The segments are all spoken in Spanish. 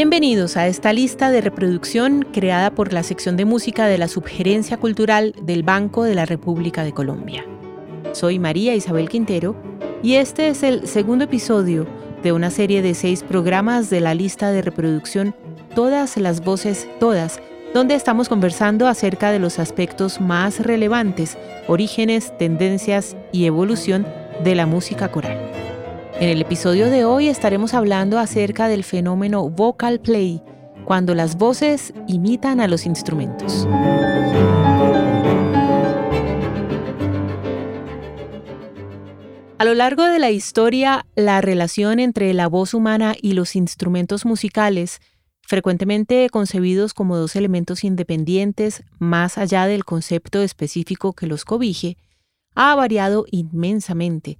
Bienvenidos a esta lista de reproducción creada por la sección de música de la Subgerencia Cultural del Banco de la República de Colombia. Soy María Isabel Quintero y este es el segundo episodio de una serie de seis programas de la lista de reproducción Todas las voces, todas, donde estamos conversando acerca de los aspectos más relevantes, orígenes, tendencias y evolución de la música coral. En el episodio de hoy estaremos hablando acerca del fenómeno vocal play, cuando las voces imitan a los instrumentos. A lo largo de la historia, la relación entre la voz humana y los instrumentos musicales, frecuentemente concebidos como dos elementos independientes más allá del concepto específico que los cobije, ha variado inmensamente.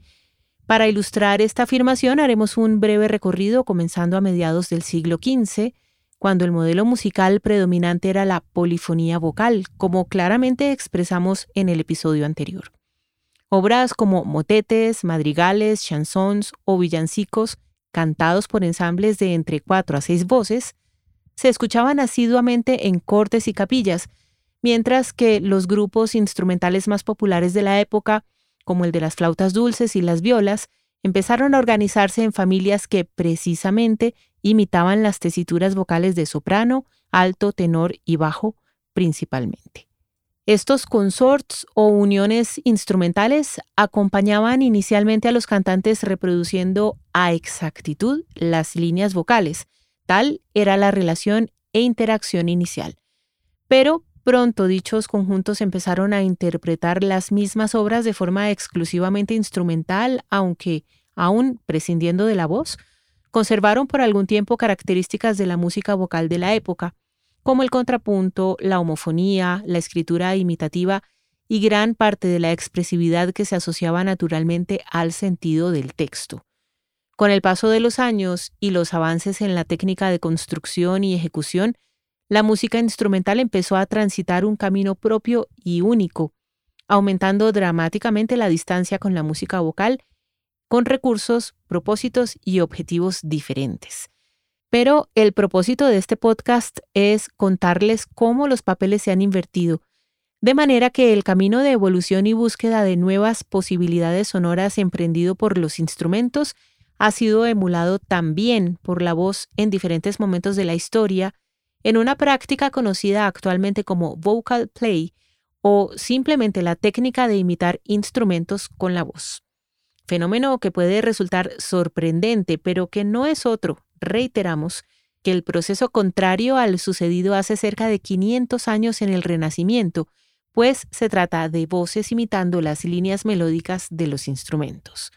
Para ilustrar esta afirmación haremos un breve recorrido comenzando a mediados del siglo XV, cuando el modelo musical predominante era la polifonía vocal, como claramente expresamos en el episodio anterior. Obras como motetes, madrigales, chansons o villancicos, cantados por ensambles de entre cuatro a seis voces, se escuchaban asiduamente en cortes y capillas, mientras que los grupos instrumentales más populares de la época, como el de las flautas dulces y las violas, empezaron a organizarse en familias que precisamente imitaban las tesituras vocales de soprano, alto, tenor y bajo principalmente. Estos consorts o uniones instrumentales acompañaban inicialmente a los cantantes reproduciendo a exactitud las líneas vocales. Tal era la relación e interacción inicial. Pero pronto dichos conjuntos empezaron a interpretar las mismas obras de forma exclusivamente instrumental, aunque, aún prescindiendo de la voz, conservaron por algún tiempo características de la música vocal de la época, como el contrapunto, la homofonía, la escritura imitativa y gran parte de la expresividad que se asociaba naturalmente al sentido del texto. Con el paso de los años y los avances en la técnica de construcción y ejecución, la música instrumental empezó a transitar un camino propio y único, aumentando dramáticamente la distancia con la música vocal, con recursos, propósitos y objetivos diferentes. Pero el propósito de este podcast es contarles cómo los papeles se han invertido, de manera que el camino de evolución y búsqueda de nuevas posibilidades sonoras emprendido por los instrumentos ha sido emulado también por la voz en diferentes momentos de la historia, en una práctica conocida actualmente como vocal play o simplemente la técnica de imitar instrumentos con la voz. Fenómeno que puede resultar sorprendente, pero que no es otro reiteramos que el proceso contrario al sucedido hace cerca de 500 años en el Renacimiento, pues se trata de voces imitando las líneas melódicas de los instrumentos.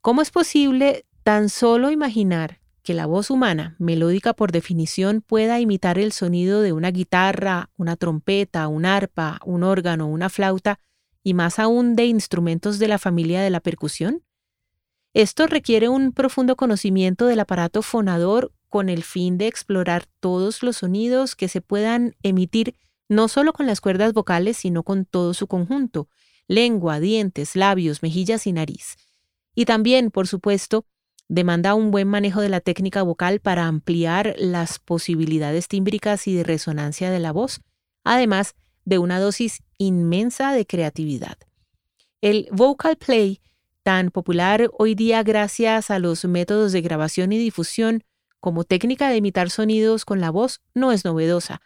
¿Cómo es posible tan solo imaginar que la voz humana, melódica por definición, pueda imitar el sonido de una guitarra, una trompeta, un arpa, un órgano, una flauta y más aún de instrumentos de la familia de la percusión? Esto requiere un profundo conocimiento del aparato fonador con el fin de explorar todos los sonidos que se puedan emitir no solo con las cuerdas vocales, sino con todo su conjunto, lengua, dientes, labios, mejillas y nariz. Y también, por supuesto, demanda un buen manejo de la técnica vocal para ampliar las posibilidades tímbricas y de resonancia de la voz, además de una dosis inmensa de creatividad. El vocal play tan popular hoy día gracias a los métodos de grabación y difusión como técnica de imitar sonidos con la voz no es novedosa.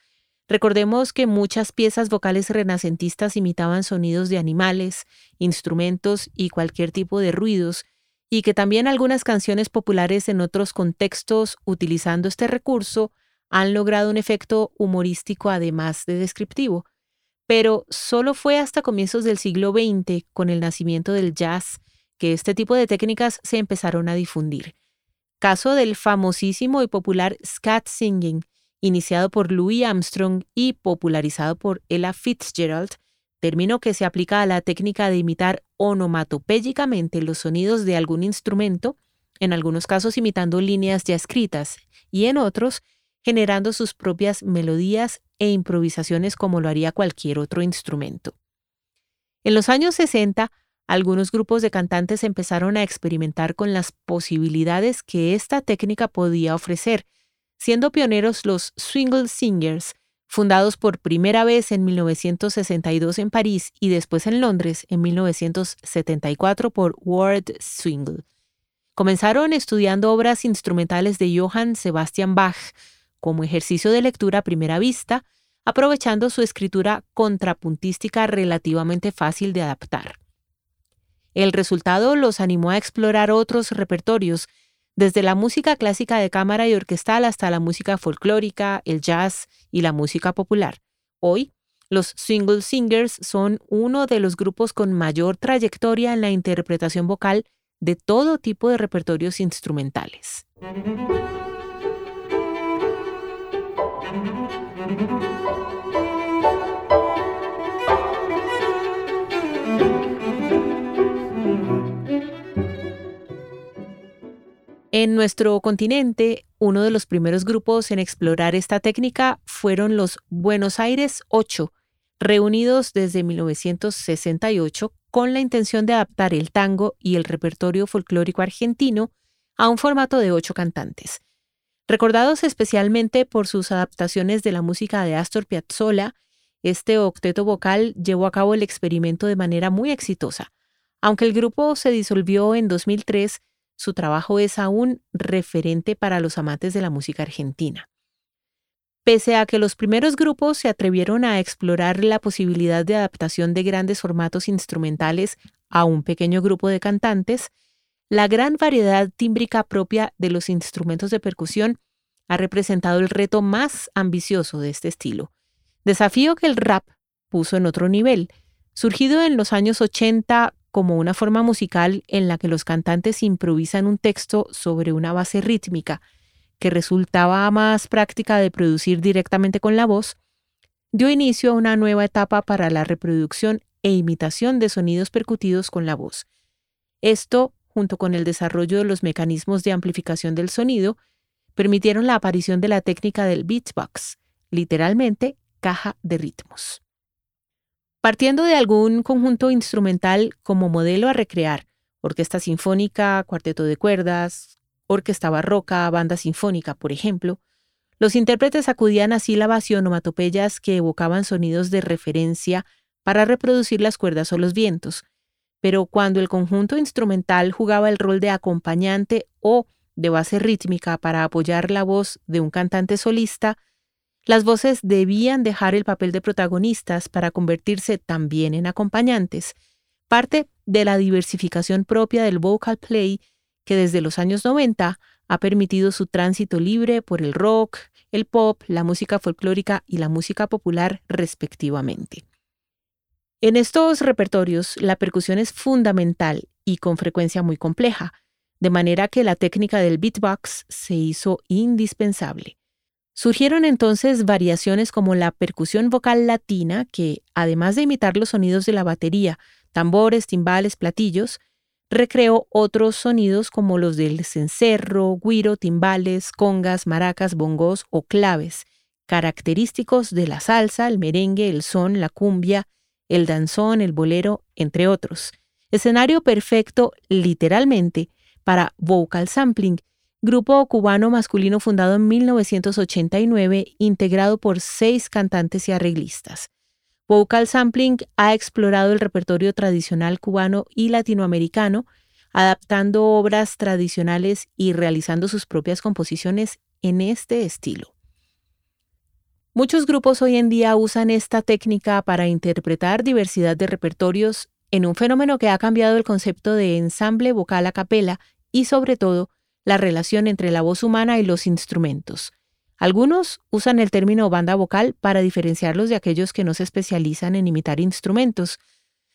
Recordemos que muchas piezas vocales renacentistas imitaban sonidos de animales, instrumentos y cualquier tipo de ruidos, y que también algunas canciones populares en otros contextos utilizando este recurso han logrado un efecto humorístico además de descriptivo. Pero solo fue hasta comienzos del siglo XX, con el nacimiento del jazz, que este tipo de técnicas se empezaron a difundir. Caso del famosísimo y popular scat singing, iniciado por Louis Armstrong y popularizado por Ella Fitzgerald, término que se aplica a la técnica de imitar onomatopéyicamente los sonidos de algún instrumento, en algunos casos imitando líneas ya escritas y en otros generando sus propias melodías e improvisaciones como lo haría cualquier otro instrumento. En los años 60, algunos grupos de cantantes empezaron a experimentar con las posibilidades que esta técnica podía ofrecer, siendo pioneros los Swingle Singers, fundados por primera vez en 1962 en París y después en Londres en 1974 por Ward Swingle. Comenzaron estudiando obras instrumentales de Johann Sebastian Bach como ejercicio de lectura a primera vista, aprovechando su escritura contrapuntística relativamente fácil de adaptar. El resultado los animó a explorar otros repertorios, desde la música clásica de cámara y orquestal hasta la música folclórica, el jazz y la música popular. Hoy, los Single Singers son uno de los grupos con mayor trayectoria en la interpretación vocal de todo tipo de repertorios instrumentales. En nuestro continente, uno de los primeros grupos en explorar esta técnica fueron los Buenos Aires 8, reunidos desde 1968 con la intención de adaptar el tango y el repertorio folclórico argentino a un formato de ocho cantantes. Recordados especialmente por sus adaptaciones de la música de Astor Piazzolla, este octeto vocal llevó a cabo el experimento de manera muy exitosa. Aunque el grupo se disolvió en 2003, su trabajo es aún referente para los amantes de la música argentina. Pese a que los primeros grupos se atrevieron a explorar la posibilidad de adaptación de grandes formatos instrumentales a un pequeño grupo de cantantes, la gran variedad tímbrica propia de los instrumentos de percusión ha representado el reto más ambicioso de este estilo, desafío que el rap puso en otro nivel, surgido en los años 80 como una forma musical en la que los cantantes improvisan un texto sobre una base rítmica que resultaba más práctica de producir directamente con la voz, dio inicio a una nueva etapa para la reproducción e imitación de sonidos percutidos con la voz. Esto, junto con el desarrollo de los mecanismos de amplificación del sonido, permitieron la aparición de la técnica del beatbox, literalmente caja de ritmos. Partiendo de algún conjunto instrumental como modelo a recrear, orquesta sinfónica, cuarteto de cuerdas, orquesta barroca, banda sinfónica, por ejemplo, los intérpretes acudían a sílabas y onomatopeyas que evocaban sonidos de referencia para reproducir las cuerdas o los vientos. Pero cuando el conjunto instrumental jugaba el rol de acompañante o de base rítmica para apoyar la voz de un cantante solista, las voces debían dejar el papel de protagonistas para convertirse también en acompañantes, parte de la diversificación propia del vocal play que desde los años 90 ha permitido su tránsito libre por el rock, el pop, la música folclórica y la música popular respectivamente. En estos repertorios, la percusión es fundamental y con frecuencia muy compleja, de manera que la técnica del beatbox se hizo indispensable. Surgieron entonces variaciones como la percusión vocal latina, que, además de imitar los sonidos de la batería, tambores, timbales, platillos, recreó otros sonidos como los del cencerro, guiro, timbales, congas, maracas, bongos o claves, característicos de la salsa, el merengue, el son, la cumbia, el danzón, el bolero, entre otros. Escenario perfecto, literalmente, para vocal sampling, grupo cubano masculino fundado en 1989, integrado por seis cantantes y arreglistas. Vocal Sampling ha explorado el repertorio tradicional cubano y latinoamericano, adaptando obras tradicionales y realizando sus propias composiciones en este estilo. Muchos grupos hoy en día usan esta técnica para interpretar diversidad de repertorios en un fenómeno que ha cambiado el concepto de ensamble vocal a capela y sobre todo la relación entre la voz humana y los instrumentos. Algunos usan el término banda vocal para diferenciarlos de aquellos que no se especializan en imitar instrumentos,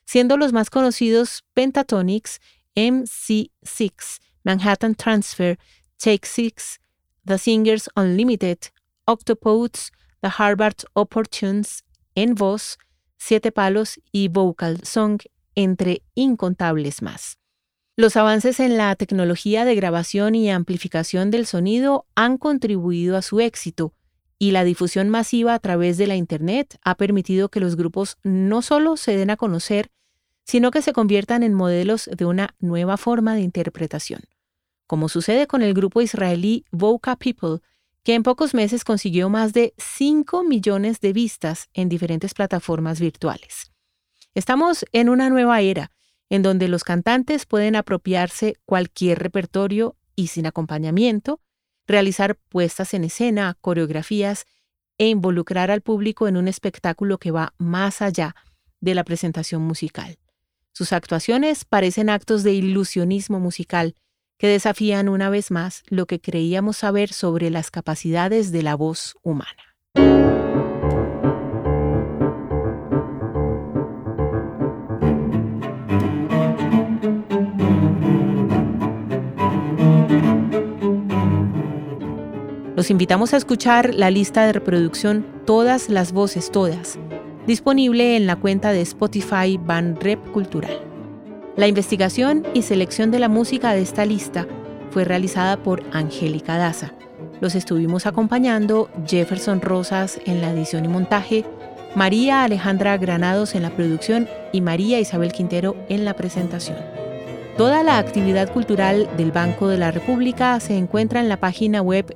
siendo los más conocidos Pentatonix, MC6, Manhattan Transfer, Take Six, The Singers Unlimited, Octopodes, The Harvard Opportunes, En Voz, Siete Palos y Vocal Song, entre incontables más. Los avances en la tecnología de grabación y amplificación del sonido han contribuido a su éxito y la difusión masiva a través de la Internet ha permitido que los grupos no solo se den a conocer, sino que se conviertan en modelos de una nueva forma de interpretación, como sucede con el grupo israelí Voca People, que en pocos meses consiguió más de 5 millones de vistas en diferentes plataformas virtuales. Estamos en una nueva era, en donde los cantantes pueden apropiarse cualquier repertorio y sin acompañamiento, realizar puestas en escena, coreografías e involucrar al público en un espectáculo que va más allá de la presentación musical. Sus actuaciones parecen actos de ilusionismo musical que desafían una vez más lo que creíamos saber sobre las capacidades de la voz humana. Los invitamos a escuchar la lista de reproducción Todas las voces todas, disponible en la cuenta de Spotify Ban Rep Cultural. La investigación y selección de la música de esta lista fue realizada por Angélica Daza. Los estuvimos acompañando Jefferson Rosas en la edición y montaje, María Alejandra Granados en la producción y María Isabel Quintero en la presentación. Toda la actividad cultural del Banco de la República se encuentra en la página web